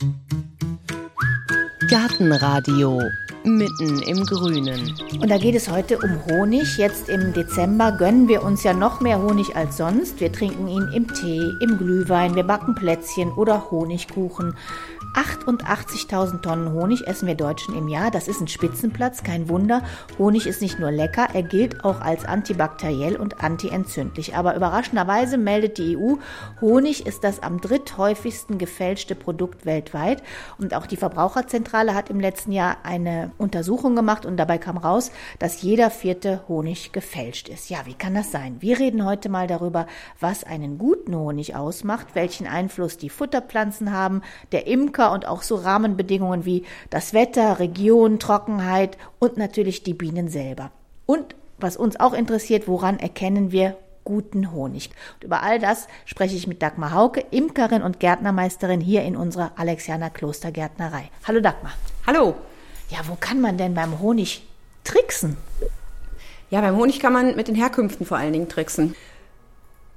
Mm-hmm. Gartenradio mitten im Grünen. Und da geht es heute um Honig. Jetzt im Dezember gönnen wir uns ja noch mehr Honig als sonst. Wir trinken ihn im Tee, im Glühwein, wir backen Plätzchen oder Honigkuchen. 88.000 Tonnen Honig essen wir Deutschen im Jahr. Das ist ein Spitzenplatz, kein Wunder. Honig ist nicht nur lecker, er gilt auch als antibakteriell und antientzündlich. Aber überraschenderweise meldet die EU, Honig ist das am dritthäufigsten gefälschte Produkt weltweit. Und auch die Verbraucherzentrale hat im letzten Jahr eine Untersuchung gemacht und dabei kam raus, dass jeder vierte Honig gefälscht ist. Ja, wie kann das sein? Wir reden heute mal darüber, was einen guten Honig ausmacht, welchen Einfluss die Futterpflanzen haben, der Imker und auch so Rahmenbedingungen wie das Wetter, Region, Trockenheit und natürlich die Bienen selber. Und was uns auch interessiert, woran erkennen wir guten Honig? Und über all das spreche ich mit Dagmar Hauke, Imkerin und Gärtnermeisterin hier in unserer Alexianer Klostergärtnerei. Hallo Dagmar. Hallo. Ja, wo kann man denn beim Honig tricksen? Ja, beim Honig kann man mit den Herkünften vor allen Dingen tricksen.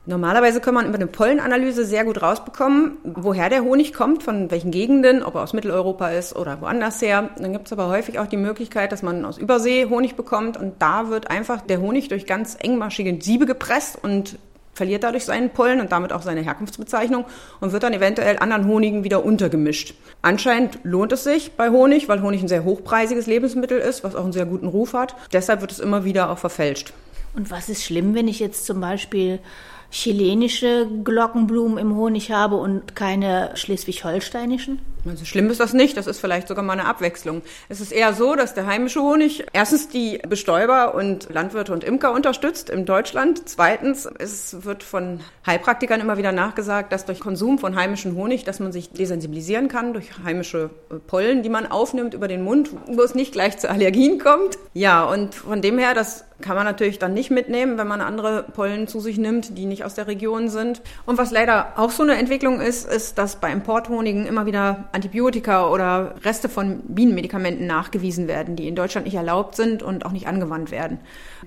Normalerweise kann man über eine Pollenanalyse sehr gut rausbekommen, woher der Honig kommt, von welchen Gegenden, ob er aus Mitteleuropa ist oder woanders her. Dann gibt es aber häufig auch die Möglichkeit, dass man aus Übersee Honig bekommt und da wird einfach der Honig durch ganz engmaschige Siebe gepresst und verliert dadurch seinen Pollen und damit auch seine Herkunftsbezeichnung und wird dann eventuell anderen Honigen wieder untergemischt. Anscheinend lohnt es sich bei Honig, weil Honig ein sehr hochpreisiges Lebensmittel ist, was auch einen sehr guten Ruf hat. Deshalb wird es immer wieder auch verfälscht. Und was ist schlimm, wenn ich jetzt zum Beispiel chilenische Glockenblumen im Honig habe und keine schleswig-holsteinischen? Also schlimm ist das nicht, das ist vielleicht sogar mal eine Abwechslung. Es ist eher so, dass der heimische Honig erstens die Bestäuber und Landwirte und Imker unterstützt in Deutschland. Zweitens, es wird von Heilpraktikern immer wieder nachgesagt, dass durch Konsum von heimischem Honig, dass man sich desensibilisieren kann durch heimische äh, Pollen, die man aufnimmt über den Mund, wo es nicht gleich zu Allergien kommt. Ja, und von dem her, das kann man natürlich dann nicht mitnehmen, wenn man andere Pollen zu sich nimmt, die nicht aus der Region sind. Und was leider auch so eine Entwicklung ist, ist, dass bei Importhonigen immer wieder Antibiotika oder Reste von Bienenmedikamenten nachgewiesen werden, die in Deutschland nicht erlaubt sind und auch nicht angewandt werden.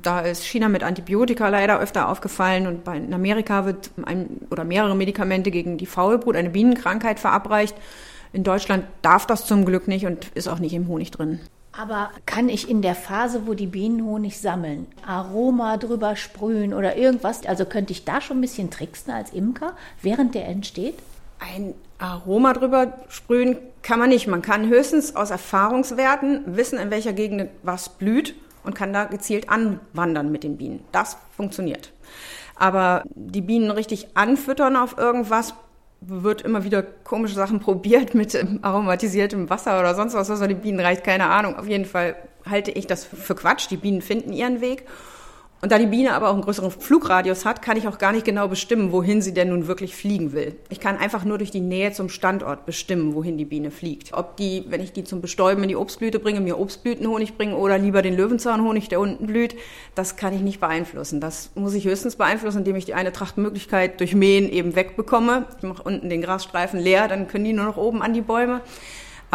Da ist China mit Antibiotika leider öfter aufgefallen und in Amerika wird ein oder mehrere Medikamente gegen die Faulbrut, eine Bienenkrankheit, verabreicht. In Deutschland darf das zum Glück nicht und ist auch nicht im Honig drin. Aber kann ich in der Phase, wo die Bienen Honig sammeln, Aroma drüber sprühen oder irgendwas? Also könnte ich da schon ein bisschen tricksen als Imker, während der entsteht? Ein Aroma drüber sprühen kann man nicht. Man kann höchstens aus Erfahrungswerten wissen, in welcher Gegend was blüht und kann da gezielt anwandern mit den Bienen. Das funktioniert. Aber die Bienen richtig anfüttern auf irgendwas, wird immer wieder komische Sachen probiert mit aromatisiertem Wasser oder sonst was, was an die Bienen reicht, keine Ahnung. Auf jeden Fall halte ich das für Quatsch. Die Bienen finden ihren Weg. Und da die Biene aber auch einen größeren Flugradius hat, kann ich auch gar nicht genau bestimmen, wohin sie denn nun wirklich fliegen will. Ich kann einfach nur durch die Nähe zum Standort bestimmen, wohin die Biene fliegt. Ob die, wenn ich die zum Bestäuben in die Obstblüte bringe, mir Obstblütenhonig bringen oder lieber den Löwenzahnhonig, der unten blüht, das kann ich nicht beeinflussen. Das muss ich höchstens beeinflussen, indem ich die eine Trachtmöglichkeit durch Mähen eben wegbekomme. Ich mache unten den Grasstreifen leer, dann können die nur noch oben an die Bäume.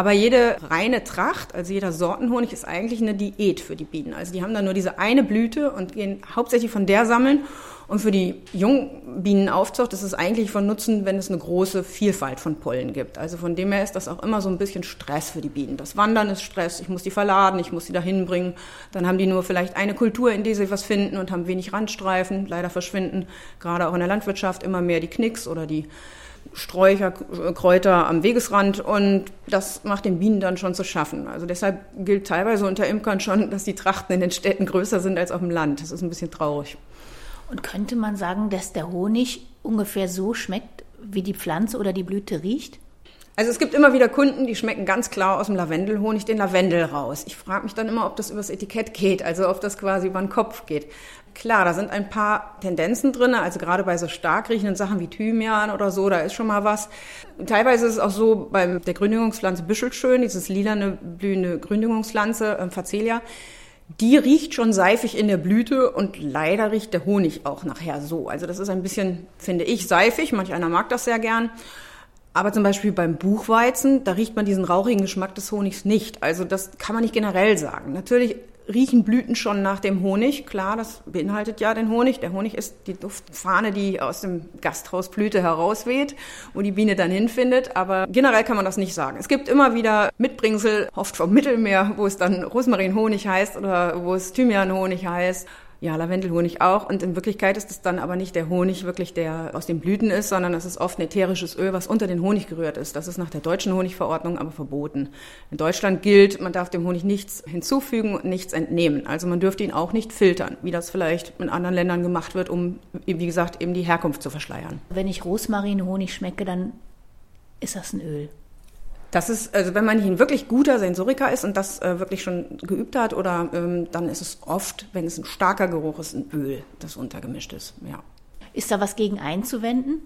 Aber jede reine Tracht, also jeder Sortenhonig, ist eigentlich eine Diät für die Bienen. Also die haben dann nur diese eine Blüte und gehen hauptsächlich von der sammeln. Und für die Jungbienenaufzucht ist es eigentlich von Nutzen, wenn es eine große Vielfalt von Pollen gibt. Also von dem her ist das auch immer so ein bisschen Stress für die Bienen. Das Wandern ist Stress, ich muss die verladen, ich muss sie dahin bringen. Dann haben die nur vielleicht eine Kultur, in der sie was finden und haben wenig Randstreifen. Leider verschwinden gerade auch in der Landwirtschaft immer mehr die Knicks oder die Sträucher, Kräuter am Wegesrand und das macht den Bienen dann schon zu schaffen. Also deshalb gilt teilweise unter Imkern schon, dass die Trachten in den Städten größer sind als auf dem Land. Das ist ein bisschen traurig. Und könnte man sagen, dass der Honig ungefähr so schmeckt, wie die Pflanze oder die Blüte riecht? Also es gibt immer wieder Kunden, die schmecken ganz klar aus dem Lavendelhonig den Lavendel raus. Ich frage mich dann immer, ob das übers Etikett geht, also ob das quasi über den Kopf geht. Klar, da sind ein paar Tendenzen drin, also gerade bei so stark riechenden Sachen wie Thymian oder so, da ist schon mal was. Teilweise ist es auch so bei der Gründungspflanze Büschelschön, dieses lilane blühende Gründungspflanze, äh, Facelia, die riecht schon seifig in der Blüte und leider riecht der Honig auch nachher so. Also das ist ein bisschen, finde ich, seifig, manch einer mag das sehr gern. Aber zum Beispiel beim Buchweizen, da riecht man diesen rauchigen Geschmack des Honigs nicht. Also das kann man nicht generell sagen. Natürlich riechen Blüten schon nach dem Honig. Klar, das beinhaltet ja den Honig. Der Honig ist die Duftfahne, die aus dem Gasthausblüte herausweht, wo die Biene dann hinfindet. Aber generell kann man das nicht sagen. Es gibt immer wieder Mitbringsel, oft vom Mittelmeer, wo es dann Rosmarinhonig heißt oder wo es Thymianhonig heißt ja, Lavendelhonig auch. Und in Wirklichkeit ist es dann aber nicht der Honig wirklich, der aus den Blüten ist, sondern es ist oft ein ätherisches Öl, was unter den Honig gerührt ist. Das ist nach der deutschen Honigverordnung aber verboten. In Deutschland gilt, man darf dem Honig nichts hinzufügen und nichts entnehmen. Also man dürfte ihn auch nicht filtern, wie das vielleicht in anderen Ländern gemacht wird, um, wie gesagt, eben die Herkunft zu verschleiern. Wenn ich Rosmarinhonig schmecke, dann ist das ein Öl. Das ist, also wenn man nicht ein wirklich guter Sensoriker ist und das äh, wirklich schon geübt hat, oder ähm, dann ist es oft, wenn es ein starker Geruch ist, ein Öl, das untergemischt ist. Ja. Ist da was gegen einzuwenden?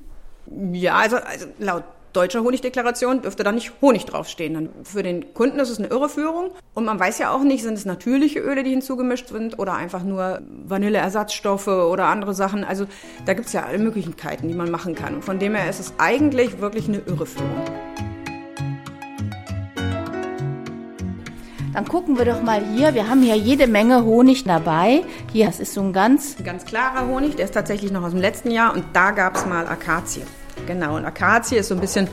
Ja, also, also laut deutscher Honigdeklaration dürfte da nicht Honig draufstehen. Dann für den Kunden ist es eine Irreführung. Und man weiß ja auch nicht, sind es natürliche Öle, die hinzugemischt sind oder einfach nur Vanilleersatzstoffe oder andere Sachen. Also da gibt es ja alle Möglichkeiten, die man machen kann. Und von dem her ist es eigentlich wirklich eine Irreführung. Dann gucken wir doch mal hier. Wir haben hier jede Menge Honig dabei. Hier, das ist so ein ganz... Ganz klarer Honig, der ist tatsächlich noch aus dem letzten Jahr und da gab es mal Akazie. Genau, und Akazie ist so ein bisschen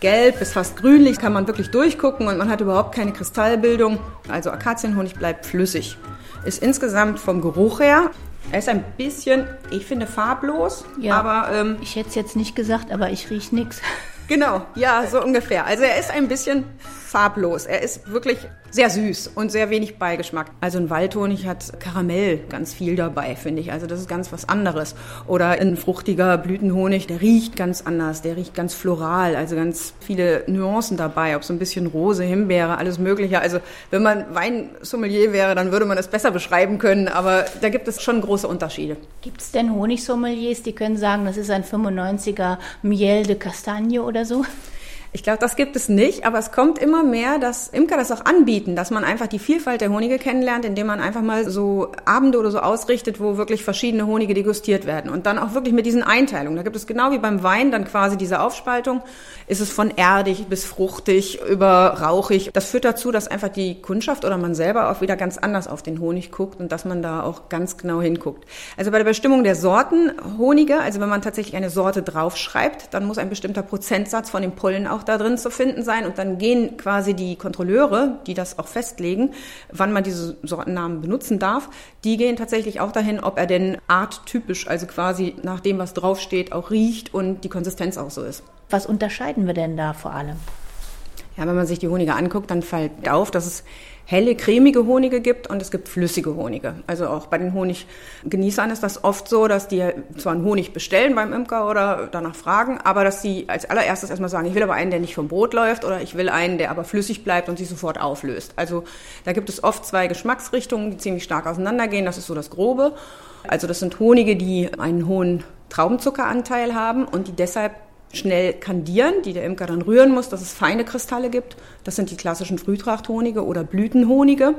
gelb bis fast grünlich, kann man wirklich durchgucken und man hat überhaupt keine Kristallbildung. Also Akazienhonig bleibt flüssig. Ist insgesamt vom Geruch her er ist ein bisschen, ich finde, farblos. Ja, aber ähm, ich hätte es jetzt nicht gesagt, aber ich rieche nichts. Genau, ja, so ungefähr. Also er ist ein bisschen farblos. Er ist wirklich sehr süß und sehr wenig Beigeschmack. Also ein Waldhonig hat Karamell ganz viel dabei, finde ich. Also das ist ganz was anderes. Oder ein fruchtiger Blütenhonig, der riecht ganz anders. Der riecht ganz floral, also ganz viele Nuancen dabei. Ob so ein bisschen Rose, Himbeere, alles Mögliche. Also wenn man Weinsommelier wäre, dann würde man das besser beschreiben können. Aber da gibt es schon große Unterschiede. Gibt es denn Honigsommeliers, die können sagen, das ist ein 95er Miel de Castagne oder so? Ich glaube, das gibt es nicht, aber es kommt immer mehr, dass Imker das auch anbieten, dass man einfach die Vielfalt der Honige kennenlernt, indem man einfach mal so Abende oder so ausrichtet, wo wirklich verschiedene Honige degustiert werden und dann auch wirklich mit diesen Einteilungen. Da gibt es genau wie beim Wein dann quasi diese Aufspaltung. Ist es von erdig bis fruchtig über rauchig. Das führt dazu, dass einfach die Kundschaft oder man selber auch wieder ganz anders auf den Honig guckt und dass man da auch ganz genau hinguckt. Also bei der Bestimmung der Sorten Honige, also wenn man tatsächlich eine Sorte draufschreibt, dann muss ein bestimmter Prozentsatz von dem Pollen auch auch da drin zu finden sein. Und dann gehen quasi die Kontrolleure, die das auch festlegen, wann man diese Sortennamen benutzen darf, die gehen tatsächlich auch dahin, ob er denn arttypisch, also quasi nach dem, was draufsteht, auch riecht und die Konsistenz auch so ist. Was unterscheiden wir denn da vor allem? Ja, wenn man sich die Honige anguckt, dann fällt auf, dass es helle, cremige Honige gibt und es gibt flüssige Honige. Also auch bei den Honiggenießern ist das oft so, dass die zwar einen Honig bestellen beim Imker oder danach fragen, aber dass sie als allererstes erstmal sagen, ich will aber einen, der nicht vom Brot läuft oder ich will einen, der aber flüssig bleibt und sich sofort auflöst. Also da gibt es oft zwei Geschmacksrichtungen, die ziemlich stark auseinandergehen. Das ist so das Grobe. Also das sind Honige, die einen hohen Traubenzuckeranteil haben und die deshalb schnell kandieren, die der Imker dann rühren muss, dass es feine Kristalle gibt. Das sind die klassischen Frühtrachthonige oder Blütenhonige.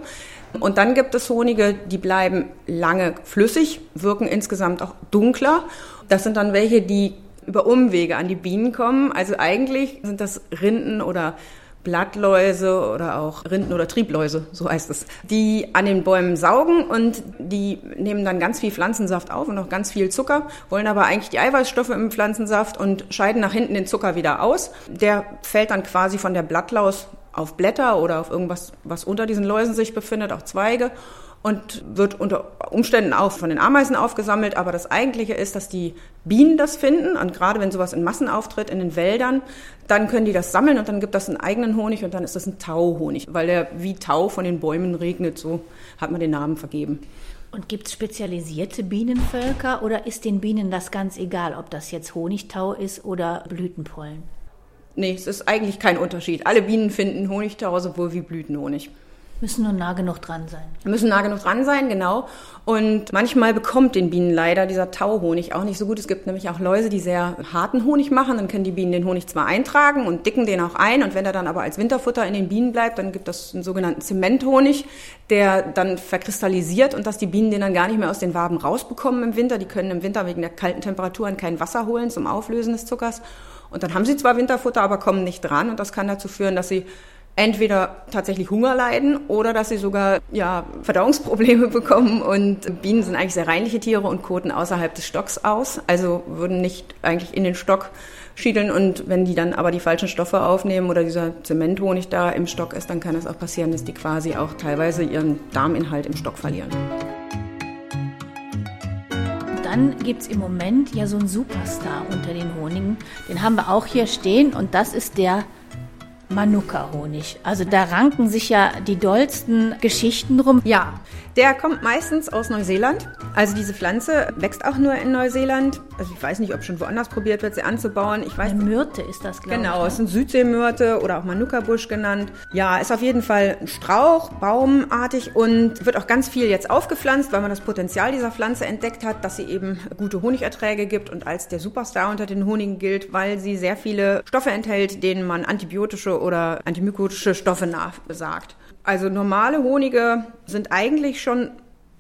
Und dann gibt es Honige, die bleiben lange flüssig, wirken insgesamt auch dunkler. Das sind dann welche, die über Umwege an die Bienen kommen. Also eigentlich sind das Rinden oder Blattläuse oder auch Rinden- oder Triebläuse, so heißt es, die an den Bäumen saugen und die nehmen dann ganz viel Pflanzensaft auf und auch ganz viel Zucker, wollen aber eigentlich die Eiweißstoffe im Pflanzensaft und scheiden nach hinten den Zucker wieder aus. Der fällt dann quasi von der Blattlaus auf Blätter oder auf irgendwas, was unter diesen Läusen sich befindet, auch Zweige und wird unter Umständen auch von den Ameisen aufgesammelt. Aber das Eigentliche ist, dass die Bienen das finden und gerade wenn sowas in Massen auftritt in den Wäldern, dann können die das sammeln und dann gibt das einen eigenen Honig und dann ist das ein Tauhonig, weil der wie Tau von den Bäumen regnet, so hat man den Namen vergeben. Und gibt es spezialisierte Bienenvölker oder ist den Bienen das ganz egal, ob das jetzt Honigtau ist oder Blütenpollen? Nee, es ist eigentlich kein Unterschied. Alle Bienen finden Honigtau sowohl wie Blütenhonig. Müssen nur nah genug dran sein. Müssen nah genug dran sein, genau. Und manchmal bekommt den Bienen leider dieser Tauhonig auch nicht so gut. Es gibt nämlich auch Läuse, die sehr harten Honig machen. Dann können die Bienen den Honig zwar eintragen und dicken den auch ein. Und wenn er dann aber als Winterfutter in den Bienen bleibt, dann gibt es einen sogenannten Zementhonig, der dann verkristallisiert und dass die Bienen den dann gar nicht mehr aus den Waben rausbekommen im Winter. Die können im Winter wegen der kalten Temperaturen kein Wasser holen zum Auflösen des Zuckers. Und dann haben sie zwar Winterfutter, aber kommen nicht dran. Und das kann dazu führen, dass sie entweder tatsächlich Hunger leiden oder dass sie sogar ja, Verdauungsprobleme bekommen. Und Bienen sind eigentlich sehr reinliche Tiere und koten außerhalb des Stocks aus, also würden nicht eigentlich in den Stock schiedeln. Und wenn die dann aber die falschen Stoffe aufnehmen oder dieser Zementhonig da im Stock ist, dann kann es auch passieren, dass die quasi auch teilweise ihren Darminhalt im Stock verlieren. Dann gibt es im Moment ja so einen Superstar unter den Honigen. Den haben wir auch hier stehen und das ist der Manuka-Honig. Also da ranken sich ja die dollsten Geschichten drum. Ja, der kommt meistens aus Neuseeland. Also diese Pflanze wächst auch nur in Neuseeland. Also ich weiß nicht, ob schon woanders probiert wird, sie anzubauen. Ich weiß. Eine Myrte ist das, glaube genau, ich. Genau, es sind Südseemyrte oder auch Manuka-Busch genannt. Ja, ist auf jeden Fall ein Strauch, baumartig und wird auch ganz viel jetzt aufgepflanzt, weil man das Potenzial dieser Pflanze entdeckt hat, dass sie eben gute Honigerträge gibt und als der Superstar unter den Honigen gilt, weil sie sehr viele Stoffe enthält, denen man antibiotische oder antimykotische Stoffe nachsagt. Also normale Honige sind eigentlich schon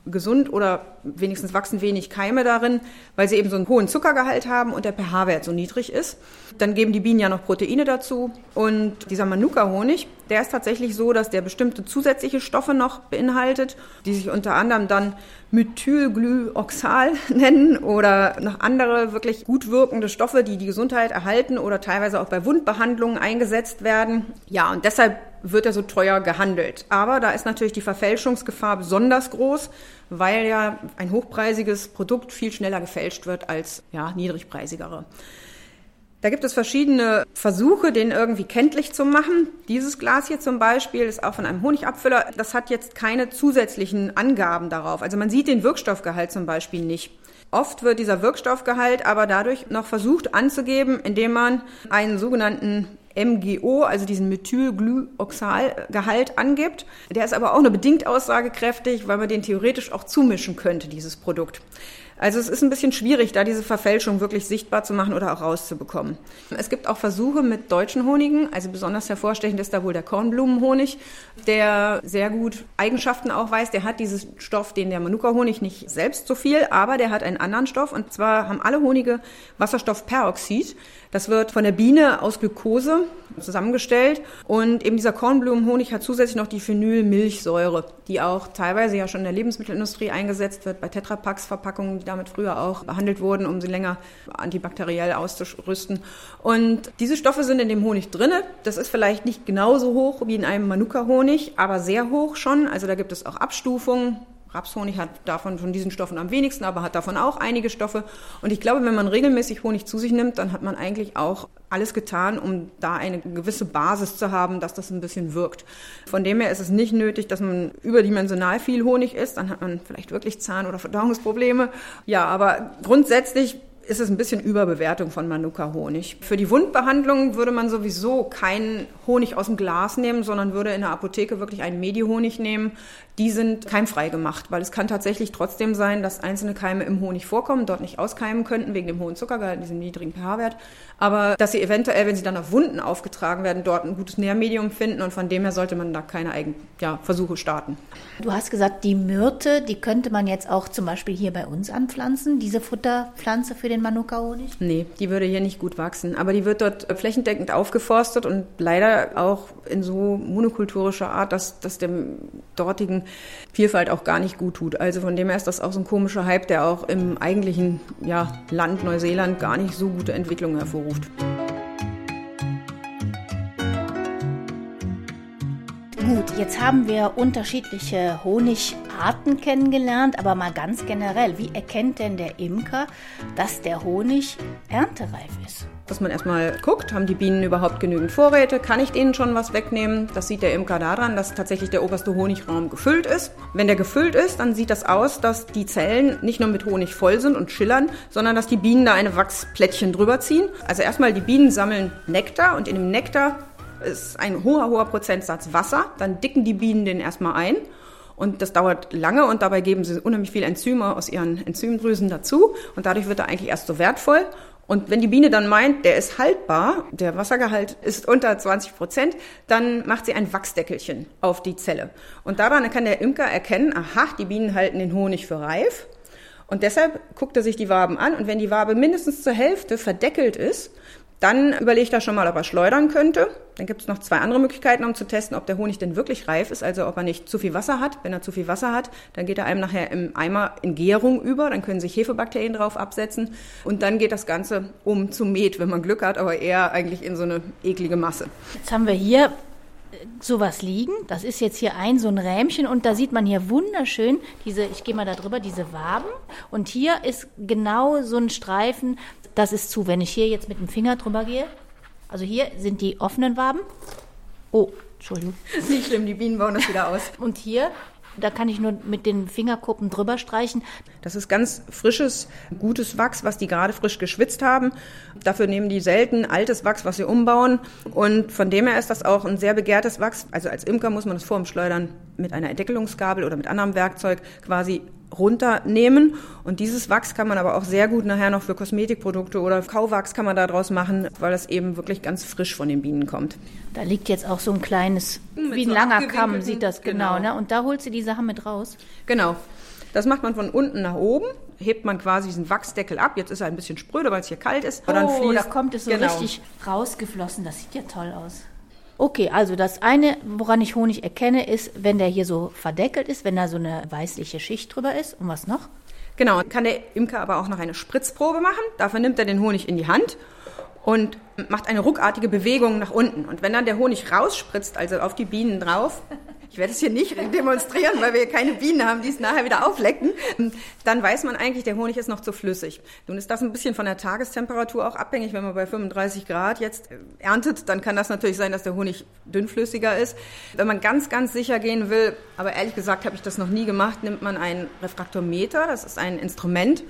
gesund oder wenigstens wachsen wenig Keime darin, weil sie eben so einen hohen Zuckergehalt haben und der pH-Wert so niedrig ist. Dann geben die Bienen ja noch Proteine dazu und dieser Manuka-Honig, der ist tatsächlich so, dass der bestimmte zusätzliche Stoffe noch beinhaltet, die sich unter anderem dann Methylglyoxal nennen oder noch andere wirklich gut wirkende Stoffe, die die Gesundheit erhalten oder teilweise auch bei Wundbehandlungen eingesetzt werden. Ja, und deshalb wird er so teuer gehandelt. Aber da ist natürlich die Verfälschungsgefahr besonders groß, weil ja ein hochpreisiges Produkt viel schneller gefälscht wird als ja, niedrigpreisigere. Da gibt es verschiedene Versuche, den irgendwie kenntlich zu machen. Dieses Glas hier zum Beispiel ist auch von einem Honigabfüller. Das hat jetzt keine zusätzlichen Angaben darauf. Also man sieht den Wirkstoffgehalt zum Beispiel nicht. Oft wird dieser Wirkstoffgehalt aber dadurch noch versucht anzugeben, indem man einen sogenannten MGO, also diesen Methylglyoxalgehalt angibt. Der ist aber auch nur bedingt aussagekräftig, weil man den theoretisch auch zumischen könnte, dieses Produkt. Also es ist ein bisschen schwierig, da diese Verfälschung wirklich sichtbar zu machen oder auch rauszubekommen. Es gibt auch Versuche mit deutschen Honigen, also besonders hervorstechend ist da wohl der Kornblumenhonig, der sehr gut Eigenschaften auch weiß. Der hat diesen Stoff, den der Manuka-Honig nicht selbst so viel, aber der hat einen anderen Stoff und zwar haben alle Honige Wasserstoffperoxid. Das wird von der Biene aus Glukose zusammengestellt und eben dieser Kornblumenhonig hat zusätzlich noch die Phenylmilchsäure, die auch teilweise ja schon in der Lebensmittelindustrie eingesetz wird, bei Tetrapacks-Verpackungen, die damit früher auch behandelt wurden, um sie länger antibakteriell auszurüsten. Und diese Stoffe sind in dem Honig drinne. Das ist vielleicht nicht genauso hoch wie in einem Manuka-Honig, aber sehr hoch schon. Also da gibt es auch Abstufungen. Rapshonig hat davon von diesen Stoffen am wenigsten, aber hat davon auch einige Stoffe. Und ich glaube, wenn man regelmäßig Honig zu sich nimmt, dann hat man eigentlich auch alles getan, um da eine gewisse Basis zu haben, dass das ein bisschen wirkt. Von dem her ist es nicht nötig, dass man überdimensional viel Honig isst. Dann hat man vielleicht wirklich Zahn- oder Verdauungsprobleme. Ja, aber grundsätzlich ist es ein bisschen Überbewertung von Manuka-Honig. Für die Wundbehandlung würde man sowieso keinen Honig aus dem Glas nehmen, sondern würde in der Apotheke wirklich einen Medi-Honig nehmen. Die sind keimfrei gemacht, weil es kann tatsächlich trotzdem sein, dass einzelne Keime im Honig vorkommen, dort nicht auskeimen könnten wegen dem hohen Zuckergehalt, diesem niedrigen pH-Wert, aber dass sie eventuell, wenn sie dann auf Wunden aufgetragen werden, dort ein gutes Nährmedium finden und von dem her sollte man da keine eigenen ja, Versuche starten. Du hast gesagt, die Myrte, die könnte man jetzt auch zum Beispiel hier bei uns anpflanzen, diese Futterpflanze für den Manuka-Honig? Nee, die würde hier nicht gut wachsen. Aber die wird dort flächendeckend aufgeforstet und leider auch in so monokulturischer Art, dass das dem dortigen Vielfalt auch gar nicht gut tut. Also von dem her ist das auch so ein komischer Hype, der auch im eigentlichen ja, Land Neuseeland gar nicht so gute Entwicklungen hervorruft. Gut, jetzt haben wir unterschiedliche Honigarten kennengelernt, aber mal ganz generell, wie erkennt denn der Imker, dass der Honig erntereif ist? Dass man erstmal guckt, haben die Bienen überhaupt genügend Vorräte, kann ich denen schon was wegnehmen? Das sieht der Imker daran, dass tatsächlich der oberste Honigraum gefüllt ist. Wenn der gefüllt ist, dann sieht das aus, dass die Zellen nicht nur mit Honig voll sind und schillern, sondern dass die Bienen da eine Wachsplättchen drüber ziehen. Also erstmal die Bienen sammeln Nektar und in dem Nektar ist ein hoher, hoher Prozentsatz Wasser. Dann dicken die Bienen den erstmal ein. Und das dauert lange und dabei geben sie unheimlich viel Enzyme aus ihren Enzymdrüsen dazu. Und dadurch wird er eigentlich erst so wertvoll. Und wenn die Biene dann meint, der ist haltbar, der Wassergehalt ist unter 20 Prozent, dann macht sie ein Wachsdeckelchen auf die Zelle. Und daran kann der Imker erkennen, aha, die Bienen halten den Honig für reif. Und deshalb guckt er sich die Waben an. Und wenn die Wabe mindestens zur Hälfte verdeckelt ist, Dann überlegt er schon mal, ob er schleudern könnte. Dann gibt es noch zwei andere Möglichkeiten, um zu testen, ob der Honig denn wirklich reif ist, also ob er nicht zu viel Wasser hat. Wenn er zu viel Wasser hat, dann geht er einem nachher im Eimer in Gärung über, dann können sich Hefebakterien drauf absetzen und dann geht das Ganze um zu Met, wenn man Glück hat, aber eher eigentlich in so eine eklige Masse. Jetzt haben wir hier sowas liegen. Das ist jetzt hier ein so ein Rähmchen und da sieht man hier wunderschön diese, ich gehe mal da drüber, diese Waben. Und hier ist genau so ein Streifen, das ist zu. Wenn ich hier jetzt mit dem Finger drüber gehe, also hier sind die offenen Waben. Oh, Entschuldigung. Nicht schlimm, die Bienen bauen das wieder aus. Und hier, da kann ich nur mit den Fingerkuppen drüber streichen. Das ist ganz frisches, gutes Wachs, was die gerade frisch geschwitzt haben. Dafür nehmen die selten altes Wachs, was sie umbauen. Und von dem her ist das auch ein sehr begehrtes Wachs. Also als Imker muss man das vor dem Schleudern mit einer Entdeckelungsgabel oder mit anderem Werkzeug quasi runternehmen. Und dieses Wachs kann man aber auch sehr gut nachher noch für Kosmetikprodukte oder Kauwachs kann man daraus machen, weil das eben wirklich ganz frisch von den Bienen kommt. Da liegt jetzt auch so ein kleines, Mit wie ein so langer Kamm sieht das genau, genau. Ne? Und da holt sie die Sachen mit raus. Genau. Das macht man von unten nach oben, hebt man quasi diesen Wachsdeckel ab. Jetzt ist er ein bisschen spröde, weil es hier kalt ist. Oh, dann fließt, da kommt es so genau. richtig rausgeflossen. Das sieht ja toll aus. Okay, also das eine, woran ich Honig erkenne, ist, wenn der hier so verdeckelt ist, wenn da so eine weißliche Schicht drüber ist. Und was noch? Genau, kann der Imker aber auch noch eine Spritzprobe machen. Dafür nimmt er den Honig in die Hand und macht eine ruckartige Bewegung nach unten. Und wenn dann der Honig rausspritzt, also auf die Bienen drauf, ich werde es hier nicht demonstrieren, weil wir hier keine Bienen haben, die es nachher wieder auflecken, dann weiß man eigentlich, der Honig ist noch zu flüssig. Nun ist das ein bisschen von der Tagestemperatur auch abhängig. Wenn man bei 35 Grad jetzt äh, erntet, dann kann das natürlich sein, dass der Honig dünnflüssiger ist. Wenn man ganz, ganz sicher gehen will, aber ehrlich gesagt habe ich das noch nie gemacht, nimmt man ein Refraktometer, das ist ein Instrument,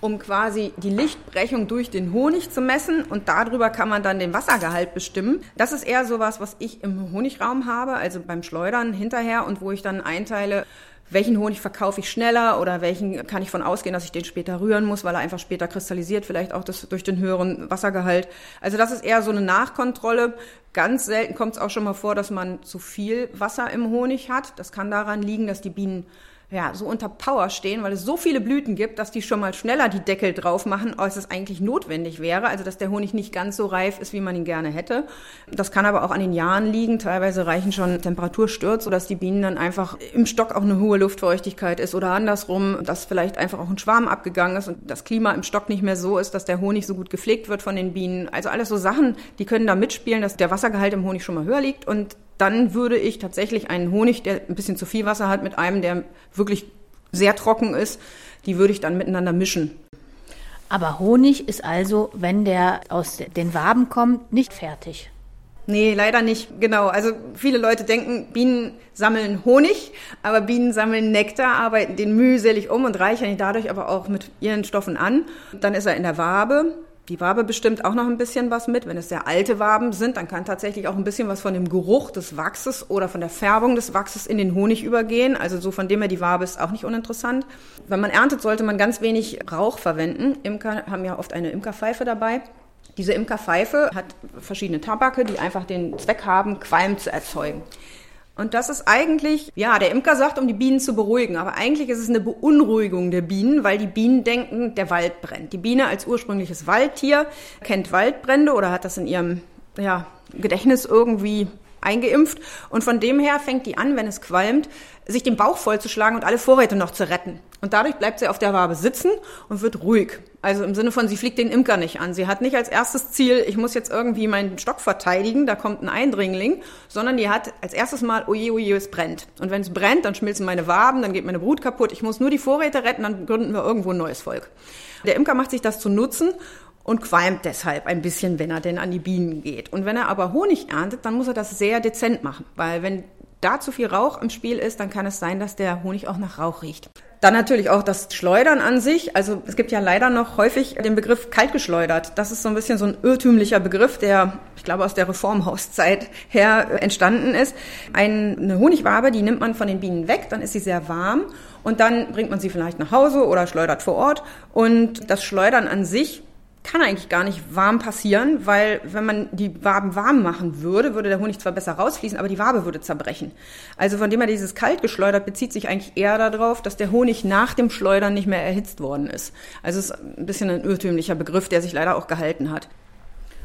um quasi die Lichtbrechung durch den Honig zu messen und darüber kann man dann den Wassergehalt bestimmen. Das ist eher sowas, was ich im Honigraum habe, also beim Schleudern hinterher und wo ich dann einteile, welchen Honig verkaufe ich schneller oder welchen kann ich von ausgehen, dass ich den später rühren muss, weil er einfach später kristallisiert, vielleicht auch das, durch den höheren Wassergehalt. Also das ist eher so eine Nachkontrolle. Ganz selten kommt es auch schon mal vor, dass man zu viel Wasser im Honig hat. Das kann daran liegen, dass die Bienen ja, so unter Power stehen, weil es so viele Blüten gibt, dass die schon mal schneller die Deckel drauf machen, als es eigentlich notwendig wäre. Also, dass der Honig nicht ganz so reif ist, wie man ihn gerne hätte. Das kann aber auch an den Jahren liegen. Teilweise reichen schon Temperaturstürze, sodass die Bienen dann einfach im Stock auch eine hohe Luftfeuchtigkeit ist oder andersrum, dass vielleicht einfach auch ein Schwarm abgegangen ist und das Klima im Stock nicht mehr so ist, dass der Honig so gut gepflegt wird von den Bienen. Also alles so Sachen, die können da mitspielen, dass der Wassergehalt im Honig schon mal höher liegt und dann würde ich tatsächlich einen Honig, der ein bisschen zu viel Wasser hat, mit einem, der wirklich sehr trocken ist, die würde ich dann miteinander mischen. Aber Honig ist also, wenn der aus den Waben kommt, nicht fertig. Nee, leider nicht. Genau. Also viele Leute denken, Bienen sammeln Honig, aber Bienen sammeln Nektar, arbeiten den mühselig um und reichern ihn dadurch aber auch mit ihren Stoffen an. Dann ist er in der Wabe die Wabe bestimmt auch noch ein bisschen was mit. Wenn es sehr alte Waben sind, dann kann tatsächlich auch ein bisschen was von dem Geruch des Wachses oder von der Färbung des Wachses in den Honig übergehen. Also so von dem her, die Wabe ist auch nicht uninteressant. Wenn man erntet, sollte man ganz wenig Rauch verwenden. Imker haben ja oft eine Imkerpfeife dabei. Diese Imkerpfeife hat verschiedene Tabake, die einfach den Zweck haben, Qualm zu erzeugen. Und das ist eigentlich, ja, der Imker sagt, um die Bienen zu beruhigen, aber eigentlich ist es eine Beunruhigung der Bienen, weil die Bienen denken, der Wald brennt. Die Biene als ursprüngliches Waldtier kennt Waldbrände oder hat das in ihrem ja, Gedächtnis irgendwie eingeimpft. Und von dem her fängt die an, wenn es qualmt, sich den Bauch vollzuschlagen und alle Vorräte noch zu retten. Und dadurch bleibt sie auf der Wabe sitzen und wird ruhig. Also im Sinne von, sie fliegt den Imker nicht an. Sie hat nicht als erstes Ziel, ich muss jetzt irgendwie meinen Stock verteidigen, da kommt ein Eindringling, sondern die hat als erstes Mal, oje, oje, es brennt. Und wenn es brennt, dann schmilzen meine Waben, dann geht meine Brut kaputt. Ich muss nur die Vorräte retten, dann gründen wir irgendwo ein neues Volk. Der Imker macht sich das zu nutzen und qualmt deshalb ein bisschen, wenn er denn an die Bienen geht. Und wenn er aber Honig erntet, dann muss er das sehr dezent machen, weil wenn da zu viel Rauch im Spiel ist, dann kann es sein, dass der Honig auch nach Rauch riecht. Dann natürlich auch das Schleudern an sich. Also es gibt ja leider noch häufig den Begriff kaltgeschleudert. Das ist so ein bisschen so ein irrtümlicher Begriff, der, ich glaube, aus der Reformhauszeit her entstanden ist. Eine Honigwabe, die nimmt man von den Bienen weg, dann ist sie sehr warm und dann bringt man sie vielleicht nach Hause oder schleudert vor Ort. Und das Schleudern an sich kann eigentlich gar nicht warm passieren, weil wenn man die Waben warm machen würde, würde der Honig zwar besser rausfließen, aber die Wabe würde zerbrechen. Also von dem her dieses kalt geschleudert bezieht sich eigentlich eher darauf, dass der Honig nach dem Schleudern nicht mehr erhitzt worden ist. Also es ist ein bisschen ein irrtümlicher Begriff, der sich leider auch gehalten hat.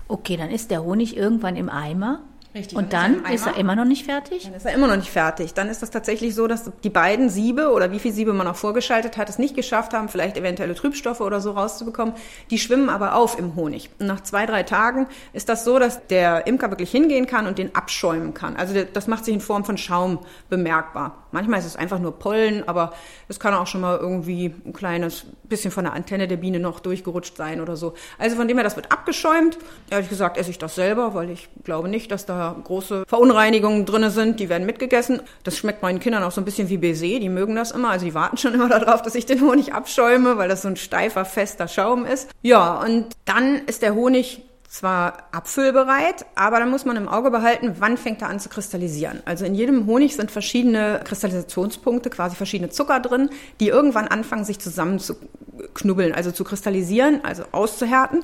Okay, dann ist der Honig irgendwann im Eimer. Richtig. Und dann ist er immer noch nicht fertig? Dann ist er immer noch nicht fertig. Dann ist das tatsächlich so, dass die beiden Siebe oder wie viele Siebe man auch vorgeschaltet hat, es nicht geschafft haben, vielleicht eventuelle Trübstoffe oder so rauszubekommen. Die schwimmen aber auf im Honig. Und nach zwei, drei Tagen ist das so, dass der Imker wirklich hingehen kann und den abschäumen kann. Also das macht sich in Form von Schaum bemerkbar. Manchmal ist es einfach nur Pollen, aber es kann auch schon mal irgendwie ein kleines bisschen von der Antenne der Biene noch durchgerutscht sein oder so. Also von dem her, das wird abgeschäumt. Ehrlich gesagt esse ich das selber, weil ich glaube nicht, dass da große Verunreinigungen drinne sind, die werden mitgegessen. Das schmeckt meinen Kindern auch so ein bisschen wie Baiser, die mögen das immer, also die warten schon immer darauf, dass ich den Honig abschäume, weil das so ein steifer, fester Schaum ist. Ja, und dann ist der Honig zwar abfüllbereit, aber dann muss man im Auge behalten, wann fängt er an zu kristallisieren. Also in jedem Honig sind verschiedene Kristallisationspunkte, quasi verschiedene Zucker drin, die irgendwann anfangen, sich zusammenzuknubbeln, also zu kristallisieren, also auszuhärten.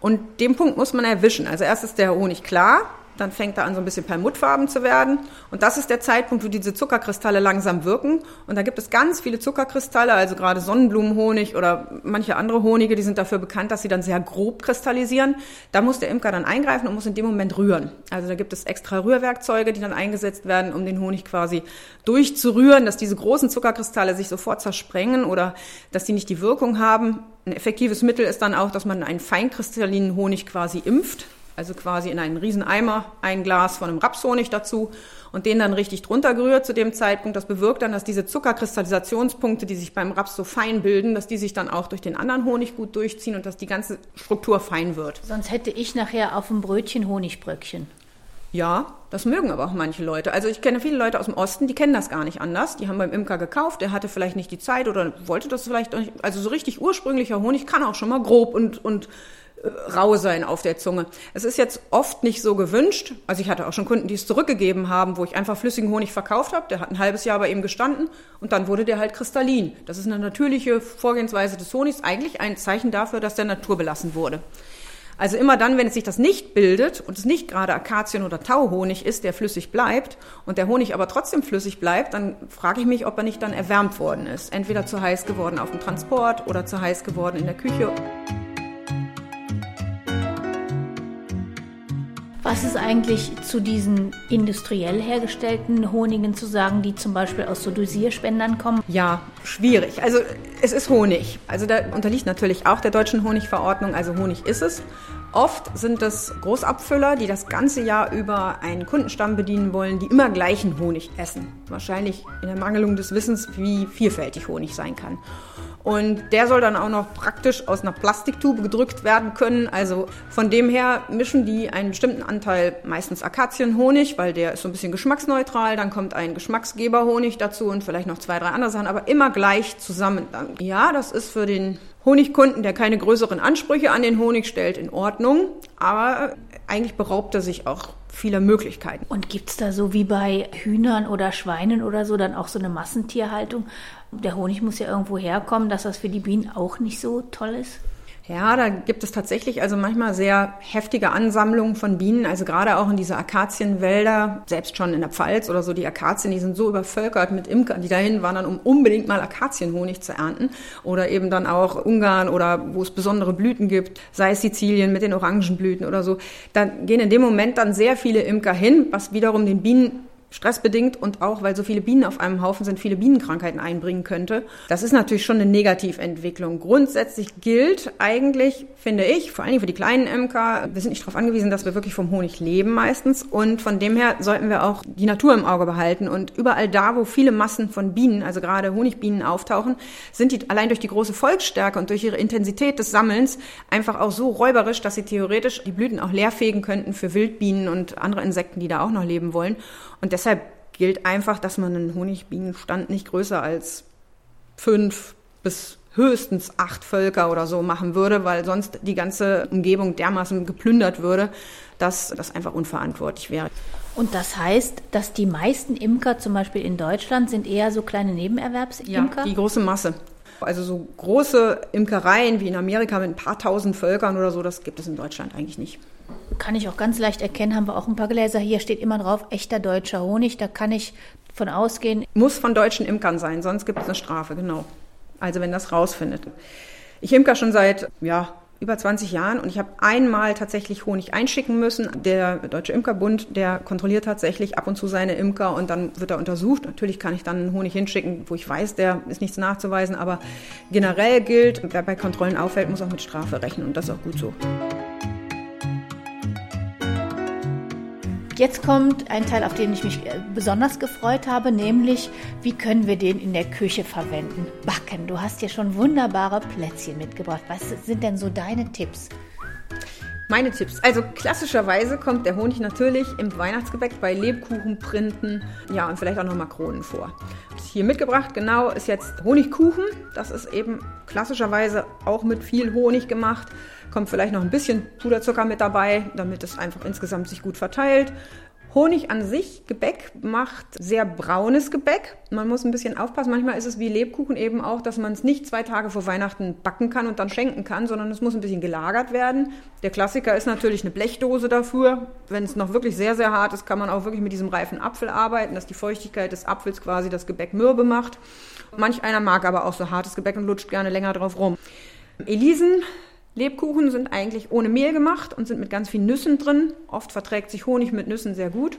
Und den Punkt muss man erwischen. Also erst ist der Honig klar, dann fängt er an, so ein bisschen perlmuttfarben zu werden. Und das ist der Zeitpunkt, wo diese Zuckerkristalle langsam wirken. Und da gibt es ganz viele Zuckerkristalle, also gerade Sonnenblumenhonig oder manche andere Honige, die sind dafür bekannt, dass sie dann sehr grob kristallisieren. Da muss der Imker dann eingreifen und muss in dem Moment rühren. Also da gibt es extra Rührwerkzeuge, die dann eingesetzt werden, um den Honig quasi durchzurühren, dass diese großen Zuckerkristalle sich sofort zersprengen oder dass die nicht die Wirkung haben. Ein effektives Mittel ist dann auch, dass man einen feinkristallinen Honig quasi impft also quasi in einen riesen Eimer ein Glas von einem Rapshonig dazu und den dann richtig drunter gerührt zu dem Zeitpunkt. Das bewirkt dann, dass diese Zuckerkristallisationspunkte, die sich beim Raps so fein bilden, dass die sich dann auch durch den anderen Honig gut durchziehen und dass die ganze Struktur fein wird. Sonst hätte ich nachher auf dem Brötchen Honigbröckchen. Ja, das mögen aber auch manche Leute. Also ich kenne viele Leute aus dem Osten, die kennen das gar nicht anders. Die haben beim Imker gekauft, der hatte vielleicht nicht die Zeit oder wollte das vielleicht nicht. Also so richtig ursprünglicher Honig kann auch schon mal grob und, und rau sein auf der Zunge. Es ist jetzt oft nicht so gewünscht. Also ich hatte auch schon Kunden, die es zurückgegeben haben, wo ich einfach flüssigen Honig verkauft habe. Der hat ein halbes Jahr bei ihm gestanden und dann wurde der halt kristallin. Das ist eine natürliche Vorgehensweise des Honigs, eigentlich ein Zeichen dafür, dass der Natur belassen wurde. Also immer dann, wenn es sich das nicht bildet und es nicht gerade Akazien- oder Tauhonig ist, der flüssig bleibt und der Honig aber trotzdem flüssig bleibt, dann frage ich mich, ob er nicht dann erwärmt worden ist. Entweder zu heiß geworden auf dem Transport oder zu heiß geworden in der Küche. Was ist eigentlich zu diesen industriell hergestellten Honigen zu sagen, die zum Beispiel aus so Dosierspendern kommen? Ja, schwierig. Also es ist Honig. Also da unterliegt natürlich auch der deutschen Honigverordnung. Also Honig ist es. Oft sind es Großabfüller, die das ganze Jahr über einen Kundenstamm bedienen wollen, die immer gleichen Honig essen. Wahrscheinlich in der Mangelung des Wissens, wie vielfältig Honig sein kann. Und der soll dann auch noch praktisch aus einer Plastiktube gedrückt werden können. Also von dem her mischen die einen bestimmten Anteil meistens Akazienhonig, weil der ist so ein bisschen geschmacksneutral. Dann kommt ein Geschmacksgeberhonig dazu und vielleicht noch zwei, drei andere Sachen, aber immer gleich zusammen. Ja, das ist für den Honigkunden, der keine größeren Ansprüche an den Honig stellt, in Ordnung. Aber eigentlich beraubt er sich auch vieler Möglichkeiten. Und gibt's da so wie bei Hühnern oder Schweinen oder so dann auch so eine Massentierhaltung? Der Honig muss ja irgendwo herkommen, dass das für die Bienen auch nicht so toll ist. Ja, da gibt es tatsächlich also manchmal sehr heftige Ansammlungen von Bienen, also gerade auch in diese Akazienwälder, selbst schon in der Pfalz oder so, die Akazien, die sind so übervölkert mit Imkern, die dahin wandern, um unbedingt mal Akazienhonig zu ernten. Oder eben dann auch Ungarn oder wo es besondere Blüten gibt, sei es Sizilien mit den Orangenblüten oder so. Da gehen in dem Moment dann sehr viele Imker hin, was wiederum den Bienen stressbedingt und auch, weil so viele Bienen auf einem Haufen sind, viele Bienenkrankheiten einbringen könnte. Das ist natürlich schon eine Negativentwicklung. Grundsätzlich gilt eigentlich, finde ich, vor allem für die kleinen Imker, wir sind nicht darauf angewiesen, dass wir wirklich vom Honig leben meistens und von dem her sollten wir auch die Natur im Auge behalten und überall da, wo viele Massen von Bienen, also gerade Honigbienen auftauchen, sind die allein durch die große Volksstärke und durch ihre Intensität des Sammelns einfach auch so räuberisch, dass sie theoretisch die Blüten auch leerfegen könnten für Wildbienen und andere Insekten, die da auch noch leben wollen. Und deshalb gilt einfach, dass man einen Honigbienenstand nicht größer als fünf bis höchstens acht Völker oder so machen würde, weil sonst die ganze Umgebung dermaßen geplündert würde, dass das einfach unverantwortlich wäre. Und das heißt, dass die meisten Imker zum Beispiel in Deutschland sind eher so kleine Nebenerwerbsimker? Ja, die große Masse. Also so große Imkereien wie in Amerika mit ein paar tausend Völkern oder so, das gibt es in Deutschland eigentlich nicht kann ich auch ganz leicht erkennen, haben wir auch ein paar Gläser. Hier steht immer drauf, echter deutscher Honig. Da kann ich von ausgehen. Muss von deutschen Imkern sein, sonst gibt es eine Strafe, genau. Also wenn das rausfindet. Ich imker schon seit, ja, über 20 Jahren und ich habe einmal tatsächlich Honig einschicken müssen. Der Deutsche Imkerbund, der kontrolliert tatsächlich ab und zu seine Imker und dann wird er untersucht. Natürlich kann ich dann Honig hinschicken, wo ich weiß, der ist nichts nachzuweisen, aber generell gilt, wer bei Kontrollen auffällt, muss auch mit Strafe rechnen und das ist auch gut so. Jetzt kommt ein Teil, auf den ich mich äh, besonders gefreut habe, nämlich wie können wir den in der Küche verwenden? Backen. Du hast ja schon wunderbare Plätzchen mitgebracht. Was sind denn so deine Tipps? Meine Tipps. Also klassischerweise kommt der Honig natürlich im Weihnachtsgebäck bei Lebkuchenprinten, ja und vielleicht auch noch Makronen vor. Hier mitgebracht, genau, ist jetzt Honigkuchen. Das ist eben klassischerweise auch mit viel Honig gemacht. Kommt vielleicht noch ein bisschen Puderzucker mit dabei, damit es einfach insgesamt sich gut verteilt. Honig an sich, Gebäck, macht sehr braunes Gebäck. Man muss ein bisschen aufpassen. Manchmal ist es wie Lebkuchen eben auch, dass man es nicht zwei Tage vor Weihnachten backen kann und dann schenken kann, sondern es muss ein bisschen gelagert werden. Der Klassiker ist natürlich eine Blechdose dafür. Wenn es noch wirklich sehr, sehr hart ist, kann man auch wirklich mit diesem reifen Apfel arbeiten, dass die Feuchtigkeit des Apfels quasi das Gebäck mürbe macht. Manch einer mag aber auch so hartes Gebäck und lutscht gerne länger drauf rum. Elisen Lebkuchen sind eigentlich ohne Mehl gemacht und sind mit ganz vielen Nüssen drin. Oft verträgt sich Honig mit Nüssen sehr gut.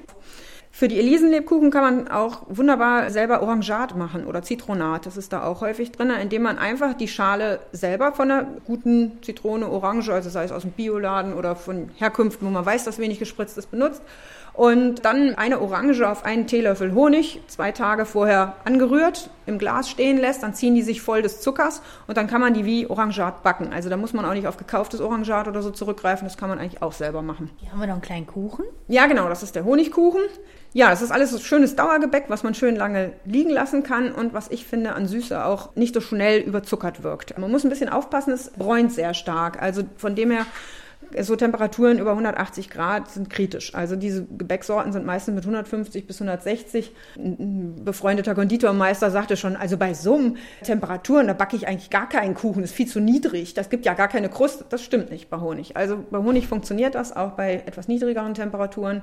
Für die Elisenlebkuchen kann man auch wunderbar selber Orangat machen oder Zitronat. Das ist da auch häufig drin, indem man einfach die Schale selber von einer guten Zitrone, Orange, also sei es aus dem Bioladen oder von Herkünften, wo man weiß, dass wenig gespritzt ist, benutzt und dann eine Orange auf einen Teelöffel Honig zwei Tage vorher angerührt, im Glas stehen lässt, dann ziehen die sich voll des Zuckers und dann kann man die wie Orangat backen. Also da muss man auch nicht auf gekauftes Orangat oder so zurückgreifen, das kann man eigentlich auch selber machen. Hier haben wir noch einen kleinen Kuchen. Ja, genau, das ist der Honigkuchen. Ja, das ist alles so schönes Dauergebäck, was man schön lange liegen lassen kann und was ich finde an Süße auch nicht so schnell überzuckert wirkt. Man muss ein bisschen aufpassen, es bräunt sehr stark. Also von dem her so Temperaturen über 180 Grad sind kritisch. Also diese Gebäcksorten sind meistens mit 150 bis 160. Ein befreundeter Konditormeister sagte schon, also bei so Temperaturen, da backe ich eigentlich gar keinen Kuchen, ist viel zu niedrig. Das gibt ja gar keine Kruste. Das stimmt nicht bei Honig. Also bei Honig funktioniert das auch bei etwas niedrigeren Temperaturen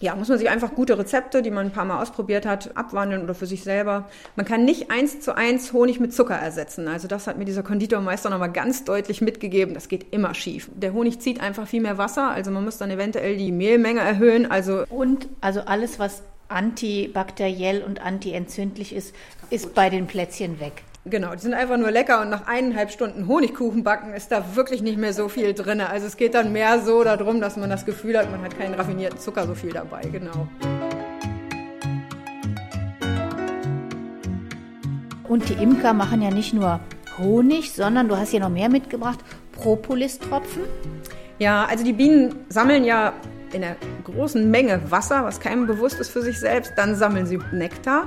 ja, muss man sich einfach gute Rezepte, die man ein paar Mal ausprobiert hat, abwandeln oder für sich selber. Man kann nicht eins zu eins Honig mit Zucker ersetzen. Also das hat mir dieser Konditormeister nochmal ganz deutlich mitgegeben. Das geht immer schief. Der Honig zieht einfach viel mehr Wasser, also man muss dann eventuell die Mehlmenge erhöhen. Also und also alles, was antibakteriell und antientzündlich ist, ist bei den Plätzchen weg. Genau, die sind einfach nur lecker und nach eineinhalb Stunden Honigkuchen backen ist da wirklich nicht mehr so viel drin. Also es geht dann mehr so darum, dass man das Gefühl hat, man hat keinen raffinierten Zucker so viel dabei, genau. Und die Imker machen ja nicht nur Honig, sondern du hast hier noch mehr mitgebracht, Propolistropfen. Ja, also die Bienen sammeln ja in einer großen Menge Wasser, was keinem bewusst ist für sich selbst. Dann sammeln sie Nektar.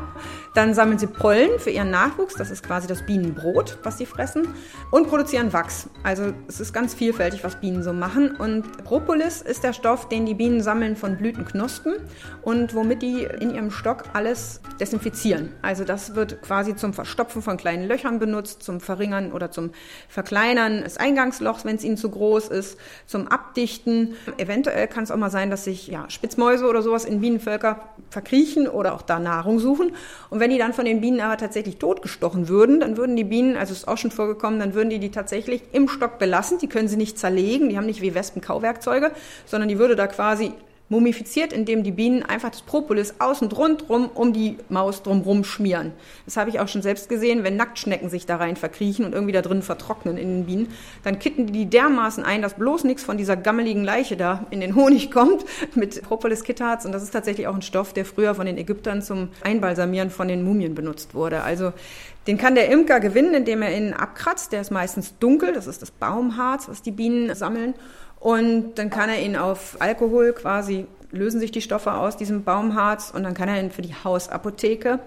Dann sammeln sie Pollen für ihren Nachwuchs, das ist quasi das Bienenbrot, was sie fressen, und produzieren Wachs. Also es ist ganz vielfältig, was Bienen so machen. Und Propolis ist der Stoff, den die Bienen sammeln von Blütenknospen und womit die in ihrem Stock alles desinfizieren. Also das wird quasi zum Verstopfen von kleinen Löchern benutzt, zum Verringern oder zum Verkleinern des Eingangslochs, wenn es ihnen zu groß ist, zum Abdichten. Eventuell kann es auch mal sein, dass sich ja, Spitzmäuse oder sowas in Bienenvölker verkriechen oder auch da Nahrung suchen. Und und wenn die dann von den Bienen aber tatsächlich totgestochen würden, dann würden die Bienen, also ist auch schon vorgekommen, dann würden die die tatsächlich im Stock belassen. Die können sie nicht zerlegen, die haben nicht wie Wespen Kauwerkzeuge, sondern die würde da quasi mumifiziert, indem die Bienen einfach das Propolis außen rundrum um die Maus drumrum schmieren. Das habe ich auch schon selbst gesehen, wenn Nacktschnecken sich da rein verkriechen und irgendwie da drin vertrocknen in den Bienen, dann kitten die dermaßen ein, dass bloß nichts von dieser gammeligen Leiche da in den Honig kommt mit Propolis-Kittats und das ist tatsächlich auch ein Stoff, der früher von den Ägyptern zum Einbalsamieren von den Mumien benutzt wurde. Also den kann der Imker gewinnen, indem er ihn abkratzt. Der ist meistens dunkel, das ist das Baumharz, was die Bienen sammeln. Und dann kann er ihn auf Alkohol quasi, lösen sich die Stoffe aus diesem Baumharz und dann kann er ihn für die Hausapotheke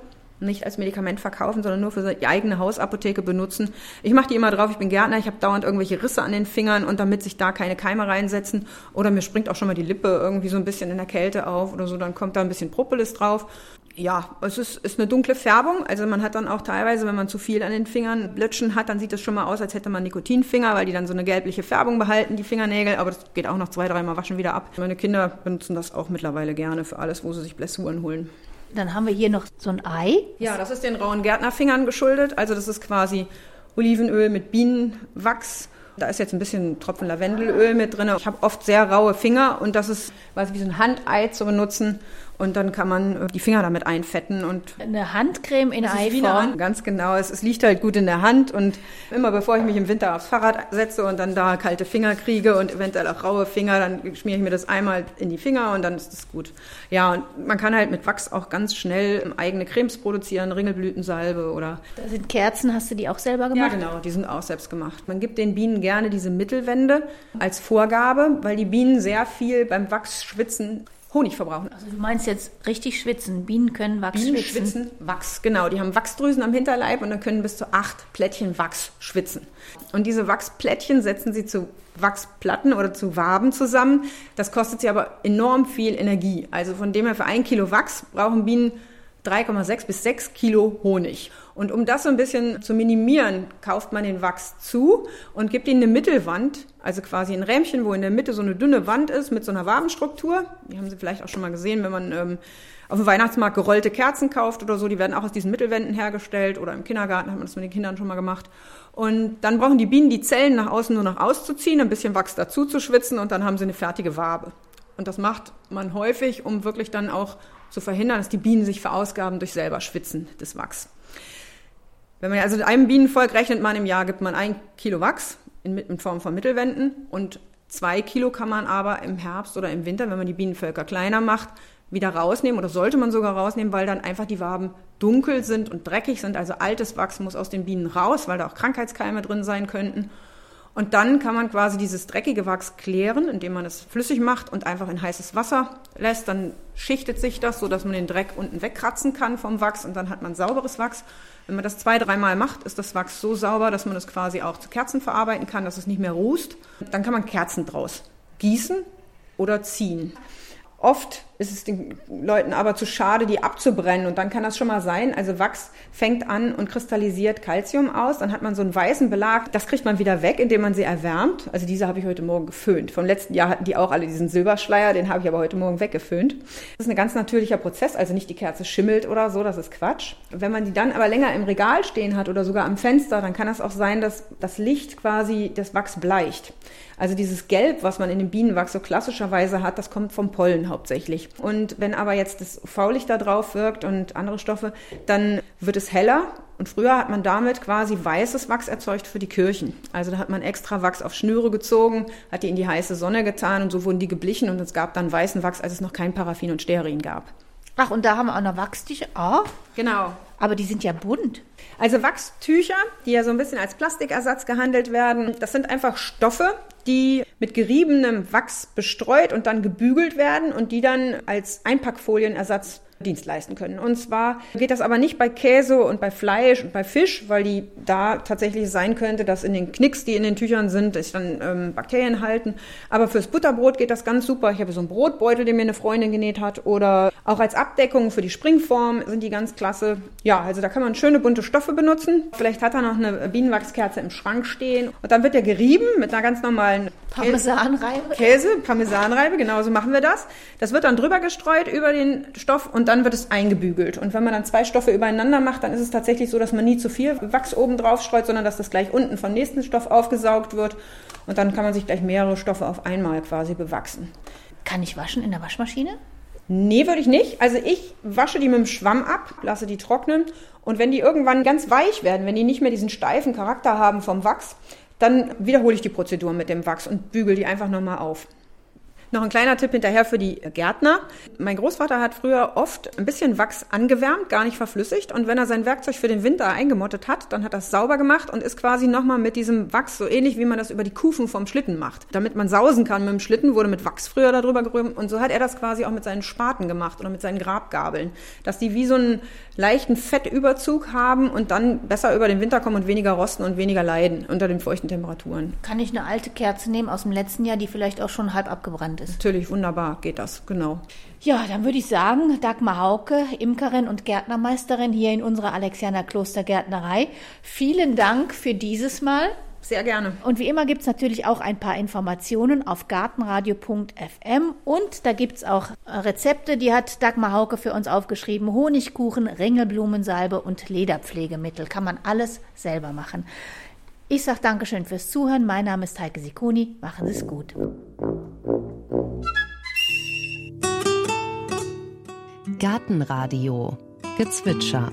nicht als Medikament verkaufen, sondern nur für seine eigene Hausapotheke benutzen. Ich mache die immer drauf, ich bin Gärtner, ich habe dauernd irgendwelche Risse an den Fingern und damit sich da keine Keime reinsetzen oder mir springt auch schon mal die Lippe irgendwie so ein bisschen in der Kälte auf oder so, dann kommt da ein bisschen Propolis drauf ja, es ist, ist eine dunkle Färbung. Also man hat dann auch teilweise, wenn man zu viel an den Fingern Blötschen hat, dann sieht das schon mal aus, als hätte man Nikotinfinger, weil die dann so eine gelbliche Färbung behalten, die Fingernägel. Aber das geht auch noch zwei, dreimal waschen wieder ab. Meine Kinder benutzen das auch mittlerweile gerne für alles, wo sie sich Blessuren holen. Dann haben wir hier noch so ein Ei. Ja, das ist den rauen Gärtnerfingern geschuldet. Also das ist quasi Olivenöl mit Bienenwachs Da ist jetzt ein bisschen Tropfen Lavendelöl mit drin. Ich habe oft sehr raue Finger und das ist quasi wie so ein Handei zu benutzen. Und dann kann man äh, die Finger damit einfetten und eine Handcreme in Eiform. Ganz genau. Es, es, liegt halt gut in der Hand und immer bevor ich mich im Winter aufs Fahrrad setze und dann da kalte Finger kriege und eventuell auch raue Finger, dann schmiere ich mir das einmal in die Finger und dann ist das gut. Ja, und man kann halt mit Wachs auch ganz schnell eigene Cremes produzieren, Ringelblütensalbe oder. Da sind Kerzen, hast du die auch selber gemacht? Ja, genau, die sind auch selbst gemacht. Man gibt den Bienen gerne diese Mittelwände als Vorgabe, weil die Bienen sehr viel beim Wachs schwitzen. Honig verbrauchen. Also du meinst jetzt richtig schwitzen. Bienen können Wachs Bienen schwitzen. schwitzen Wachs, genau. Die haben Wachsdrüsen am Hinterleib und dann können bis zu acht Plättchen Wachs schwitzen. Und diese Wachsplättchen setzen sie zu Wachsplatten oder zu Waben zusammen. Das kostet sie aber enorm viel Energie. Also von dem her für ein Kilo Wachs brauchen Bienen 3,6 bis 6 Kilo Honig. Und um das so ein bisschen zu minimieren, kauft man den Wachs zu und gibt ihn eine Mittelwand, also quasi ein Rähmchen, wo in der Mitte so eine dünne Wand ist mit so einer Wabenstruktur. Die haben Sie vielleicht auch schon mal gesehen, wenn man ähm, auf dem Weihnachtsmarkt gerollte Kerzen kauft oder so. Die werden auch aus diesen Mittelwänden hergestellt oder im Kindergarten hat man das mit den Kindern schon mal gemacht. Und dann brauchen die Bienen die Zellen nach außen nur noch auszuziehen, ein bisschen Wachs dazu zu schwitzen und dann haben sie eine fertige Wabe. Und das macht man häufig, um wirklich dann auch zu verhindern, dass die Bienen sich verausgaben durch selber Schwitzen des Wachs. Wenn man also einem Bienenvolk rechnet man im Jahr, gibt man ein Kilo Wachs in, in Form von Mittelwänden und zwei Kilo kann man aber im Herbst oder im Winter, wenn man die Bienenvölker kleiner macht, wieder rausnehmen oder sollte man sogar rausnehmen, weil dann einfach die Waben dunkel sind und dreckig sind. Also altes Wachs muss aus den Bienen raus, weil da auch Krankheitskeime drin sein könnten. Und dann kann man quasi dieses dreckige Wachs klären, indem man es flüssig macht und einfach in heißes Wasser lässt. Dann schichtet sich das, so dass man den Dreck unten wegkratzen kann vom Wachs und dann hat man sauberes Wachs. Wenn man das zwei, dreimal macht, ist das Wachs so sauber, dass man es quasi auch zu Kerzen verarbeiten kann, dass es nicht mehr rußt. Dann kann man Kerzen draus gießen oder ziehen. Oft ist es den Leuten aber zu schade, die abzubrennen. Und dann kann das schon mal sein. Also Wachs fängt an und kristallisiert Calcium aus. Dann hat man so einen weißen Belag. Das kriegt man wieder weg, indem man sie erwärmt. Also diese habe ich heute Morgen geföhnt. Vom letzten Jahr hatten die auch alle diesen Silberschleier. Den habe ich aber heute Morgen weggeföhnt. Das ist ein ganz natürlicher Prozess. Also nicht die Kerze schimmelt oder so. Das ist Quatsch. Wenn man die dann aber länger im Regal stehen hat oder sogar am Fenster, dann kann es auch sein, dass das Licht quasi das Wachs bleicht. Also dieses Gelb, was man in dem Bienenwachs so klassischerweise hat, das kommt vom Pollen hauptsächlich. Und wenn aber jetzt das UV-Licht da drauf wirkt und andere Stoffe, dann wird es heller. Und früher hat man damit quasi weißes Wachs erzeugt für die Kirchen. Also da hat man extra Wachs auf Schnüre gezogen, hat die in die heiße Sonne getan und so wurden die geblichen und es gab dann weißen Wachs, als es noch kein Paraffin und Stearin gab. Ach, und da haben wir auch noch Wachstücher. Oh. Genau. Aber die sind ja bunt. Also Wachstücher, die ja so ein bisschen als Plastikersatz gehandelt werden, das sind einfach Stoffe, die mit geriebenem Wachs bestreut und dann gebügelt werden und die dann als Einpackfolienersatz Dienst leisten können. Und zwar geht das aber nicht bei Käse und bei Fleisch und bei Fisch, weil die da tatsächlich sein könnte, dass in den Knicks, die in den Tüchern sind, sich dann ähm, Bakterien halten. Aber fürs Butterbrot geht das ganz super. Ich habe so einen Brotbeutel, den mir eine Freundin genäht hat. Oder auch als Abdeckung für die Springform sind die ganz klasse. Ja, also da kann man schöne bunte Stoffe benutzen. Vielleicht hat er noch eine Bienenwachskerze im Schrank stehen. Und dann wird der gerieben mit einer ganz normalen Parmesanreibe. Käse, Parmesanreibe, genauso machen wir das. Das wird dann drüber gestreut über den Stoff und dann wird es eingebügelt. Und wenn man dann zwei Stoffe übereinander macht, dann ist es tatsächlich so, dass man nie zu viel Wachs oben drauf streut, sondern dass das gleich unten vom nächsten Stoff aufgesaugt wird. Und dann kann man sich gleich mehrere Stoffe auf einmal quasi bewachsen. Kann ich waschen in der Waschmaschine? Nee, würde ich nicht. Also ich wasche die mit dem Schwamm ab, lasse die trocknen und wenn die irgendwann ganz weich werden, wenn die nicht mehr diesen steifen Charakter haben vom Wachs, dann wiederhole ich die Prozedur mit dem Wachs und bügel die einfach nochmal auf. Noch ein kleiner Tipp hinterher für die Gärtner. Mein Großvater hat früher oft ein bisschen Wachs angewärmt, gar nicht verflüssigt. Und wenn er sein Werkzeug für den Winter eingemottet hat, dann hat er es sauber gemacht und ist quasi nochmal mit diesem Wachs, so ähnlich wie man das über die Kufen vom Schlitten macht. Damit man sausen kann mit dem Schlitten, wurde mit Wachs früher darüber gerührt. Und so hat er das quasi auch mit seinen Spaten gemacht oder mit seinen Grabgabeln. Dass die wie so einen leichten Fettüberzug haben und dann besser über den Winter kommen und weniger rosten und weniger leiden unter den feuchten Temperaturen. Kann ich eine alte Kerze nehmen aus dem letzten Jahr, die vielleicht auch schon halb abgebrannt ist? Natürlich, wunderbar geht das, genau. Ja, dann würde ich sagen, Dagmar Hauke, Imkerin und Gärtnermeisterin hier in unserer Alexianer Klostergärtnerei. Vielen Dank für dieses Mal. Sehr gerne. Und wie immer gibt es natürlich auch ein paar Informationen auf gartenradio.fm und da gibt es auch Rezepte, die hat Dagmar Hauke für uns aufgeschrieben. Honigkuchen, Ringelblumensalbe und Lederpflegemittel. Kann man alles selber machen. Ich sage Dankeschön fürs Zuhören. Mein Name ist Heike Sikoni. Machen Sie es gut. Gartenradio Gezwitscher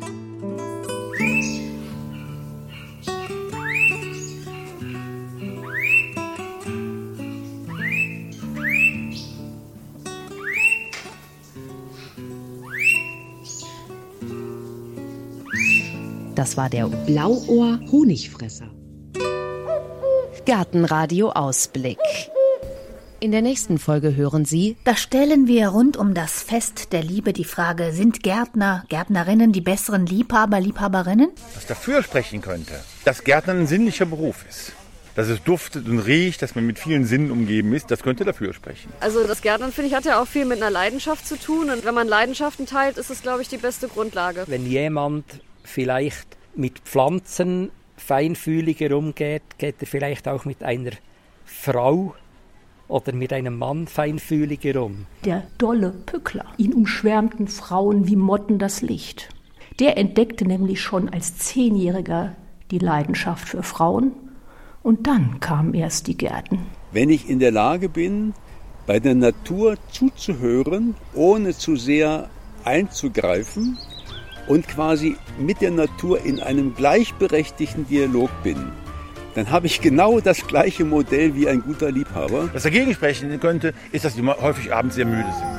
Das war der Blauohr Honigfresser. Gartenradio Ausblick. In der nächsten Folge hören Sie, Da stellen wir rund um das Fest der Liebe die Frage, sind Gärtner, Gärtnerinnen die besseren Liebhaber, Liebhaberinnen? was dafür sprechen könnte, dass Gärtnern ein sinnlicher Beruf ist. Dass es duftet und riecht, dass man mit vielen Sinnen umgeben ist, das könnte dafür sprechen. Also das Gärtnern, finde ich, hat ja auch viel mit einer Leidenschaft zu tun. Und wenn man Leidenschaften teilt, ist es, glaube ich, die beste Grundlage. Wenn jemand vielleicht mit Pflanzen feinfühliger umgeht, geht er vielleicht auch mit einer Frau oder mit einem Mann feinfühliger um. Der dolle Pückler. Ihn umschwärmten Frauen wie Motten das Licht. Der entdeckte nämlich schon als Zehnjähriger die Leidenschaft für Frauen. Und dann kamen erst die Gärten. wenn ich in der Lage bin, bei der Natur zuzuhören, ohne zu sehr einzugreifen und quasi mit der Natur in einem gleichberechtigten Dialog bin, dann habe ich genau das gleiche Modell wie ein guter Liebhaber. Was dagegen sprechen könnte, ist, dass die häufig abends sehr müde sind.